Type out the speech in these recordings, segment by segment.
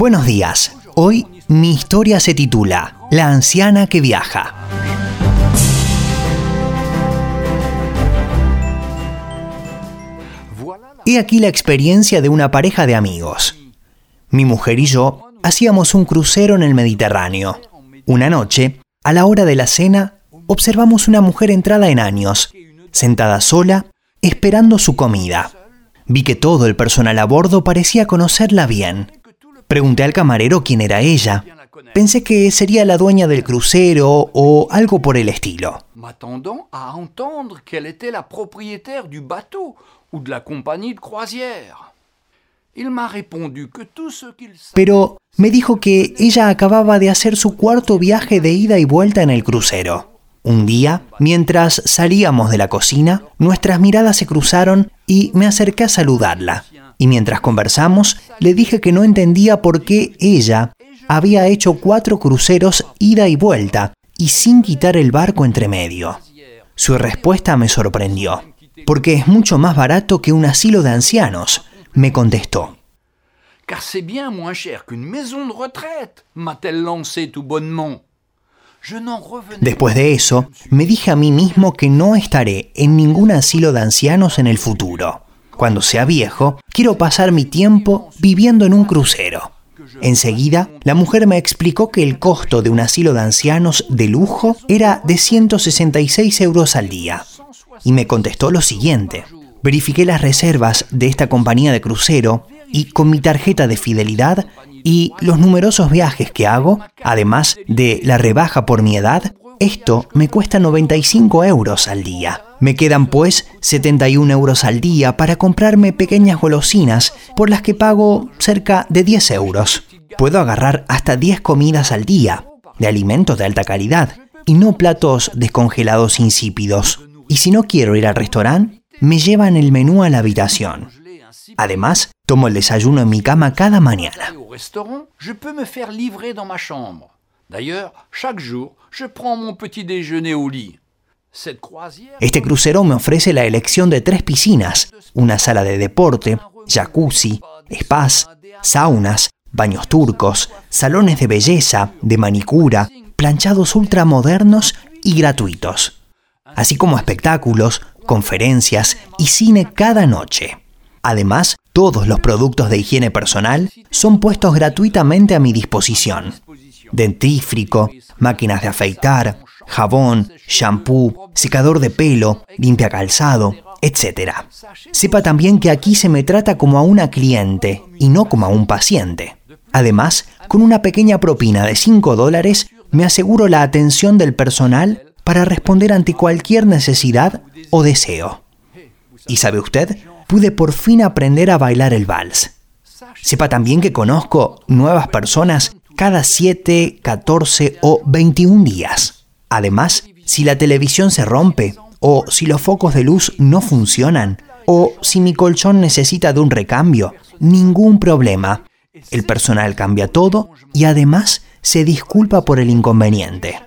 Buenos días. Hoy mi historia se titula La anciana que viaja. He aquí la experiencia de una pareja de amigos. Mi mujer y yo hacíamos un crucero en el Mediterráneo. Una noche, a la hora de la cena, observamos una mujer entrada en años, sentada sola, esperando su comida. Vi que todo el personal a bordo parecía conocerla bien. Pregunté al camarero quién era ella. Pensé que sería la dueña del crucero o algo por el estilo. m'attendant à entendre qu'elle était la propriétaire du bateau ou de la compagnie de croisière. Il m'a répondu que tout ce qu'il savait Pero me dijo que ella acababa de hacer su cuarto viaje de ida y vuelta en el crucero. Un día, mientras salíamos de la cocina, nuestras miradas se cruzaron y me acerqué a saludarla. Y mientras conversamos, le dije que no entendía por qué ella había hecho cuatro cruceros ida y vuelta y sin quitar el barco entre medio. Su respuesta me sorprendió, porque es mucho más barato que un asilo de ancianos, me contestó. car c'est bien moins cher qu'une maison de retraite, m'a-t-elle lancé tout bonnement. Después de eso, me dije a mí mismo que no estaré en ningún asilo de ancianos en el futuro. Cuando sea viejo, quiero pasar mi tiempo viviendo en un crucero. Enseguida, la mujer me explicó que el costo de un asilo de ancianos de lujo era de 166 euros al día. Y me contestó lo siguiente. Verifiqué las reservas de esta compañía de crucero y con mi tarjeta de fidelidad y los numerosos viajes que hago, además de la rebaja por mi edad, esto me cuesta 95 euros al día. Me quedan pues 71 euros al día para comprarme pequeñas golosinas por las que pago cerca de 10 euros. Puedo agarrar hasta 10 comidas al día, de alimentos de alta calidad, y no platos descongelados insípidos. Y si no quiero ir al restaurante, me llevan el menú a la habitación. Además, tomo el desayuno en mi cama cada mañana. je peux me faire livrer dans ma chambre. D'ailleurs, chaque jour, je prends mon petit déjeuner au lit. Este crucero me ofrece la elección de tres piscinas, una sala de deporte, jacuzzi, spas, saunas, baños turcos, salones de belleza, de manicura, planchados ultramodernos y gratuitos, así como espectáculos, conferencias y cine cada noche. Además, todos los productos de higiene personal son puestos gratuitamente a mi disposición. Dentífrico, máquinas de afeitar, jabón, shampoo, secador de pelo, limpia calzado, etc. Sepa también que aquí se me trata como a una cliente y no como a un paciente. Además, con una pequeña propina de 5 dólares, me aseguro la atención del personal para responder ante cualquier necesidad o deseo. ¿Y sabe usted? Pude por fin aprender a bailar el vals. Sepa también que conozco nuevas personas cada 7, 14 o 21 días. Además, si la televisión se rompe, o si los focos de luz no funcionan, o si mi colchón necesita de un recambio, ningún problema. El personal cambia todo y además se disculpa por el inconveniente.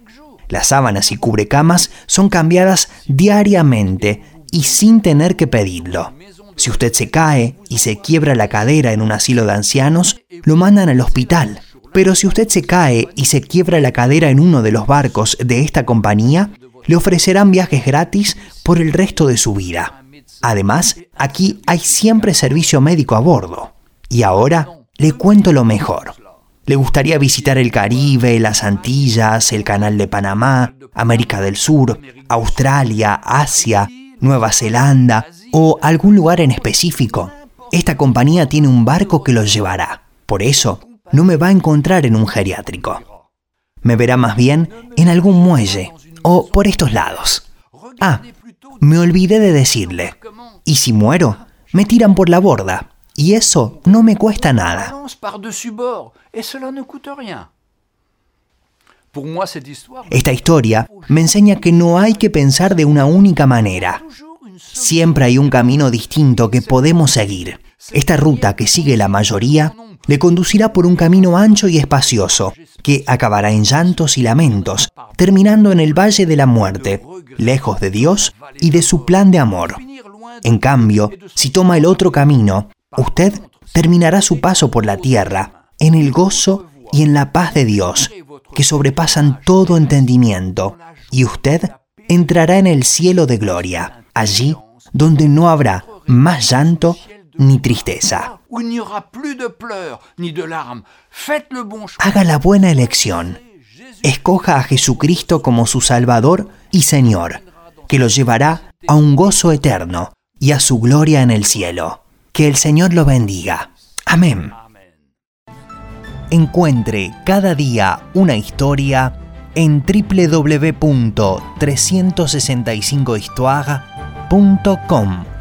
Las sábanas y cubrecamas son cambiadas diariamente y sin tener que pedirlo. Si usted se cae y se quiebra la cadera en un asilo de ancianos, lo mandan al hospital. Pero si usted se cae y se quiebra la cadera en uno de los barcos de esta compañía, le ofrecerán viajes gratis por el resto de su vida. Además, aquí hay siempre servicio médico a bordo. Y ahora le cuento lo mejor. ¿Le gustaría visitar el Caribe, las Antillas, el Canal de Panamá, América del Sur, Australia, Asia, Nueva Zelanda o algún lugar en específico? Esta compañía tiene un barco que los llevará. Por eso, no me va a encontrar en un geriátrico. Me verá más bien en algún muelle o por estos lados. Ah, me olvidé de decirle. Y si muero, me tiran por la borda. Y eso no me cuesta nada. Esta historia me enseña que no hay que pensar de una única manera. Siempre hay un camino distinto que podemos seguir. Esta ruta que sigue la mayoría le conducirá por un camino ancho y espacioso, que acabará en llantos y lamentos, terminando en el Valle de la Muerte, lejos de Dios y de su plan de amor. En cambio, si toma el otro camino, usted terminará su paso por la tierra, en el gozo y en la paz de Dios, que sobrepasan todo entendimiento, y usted entrará en el cielo de gloria, allí donde no habrá más llanto ni tristeza. Haga la buena elección. Escoja a Jesucristo como su Salvador y Señor, que lo llevará a un gozo eterno y a su gloria en el cielo. Que el Señor lo bendiga. Amén. Encuentre cada día una historia en www.365histoire.com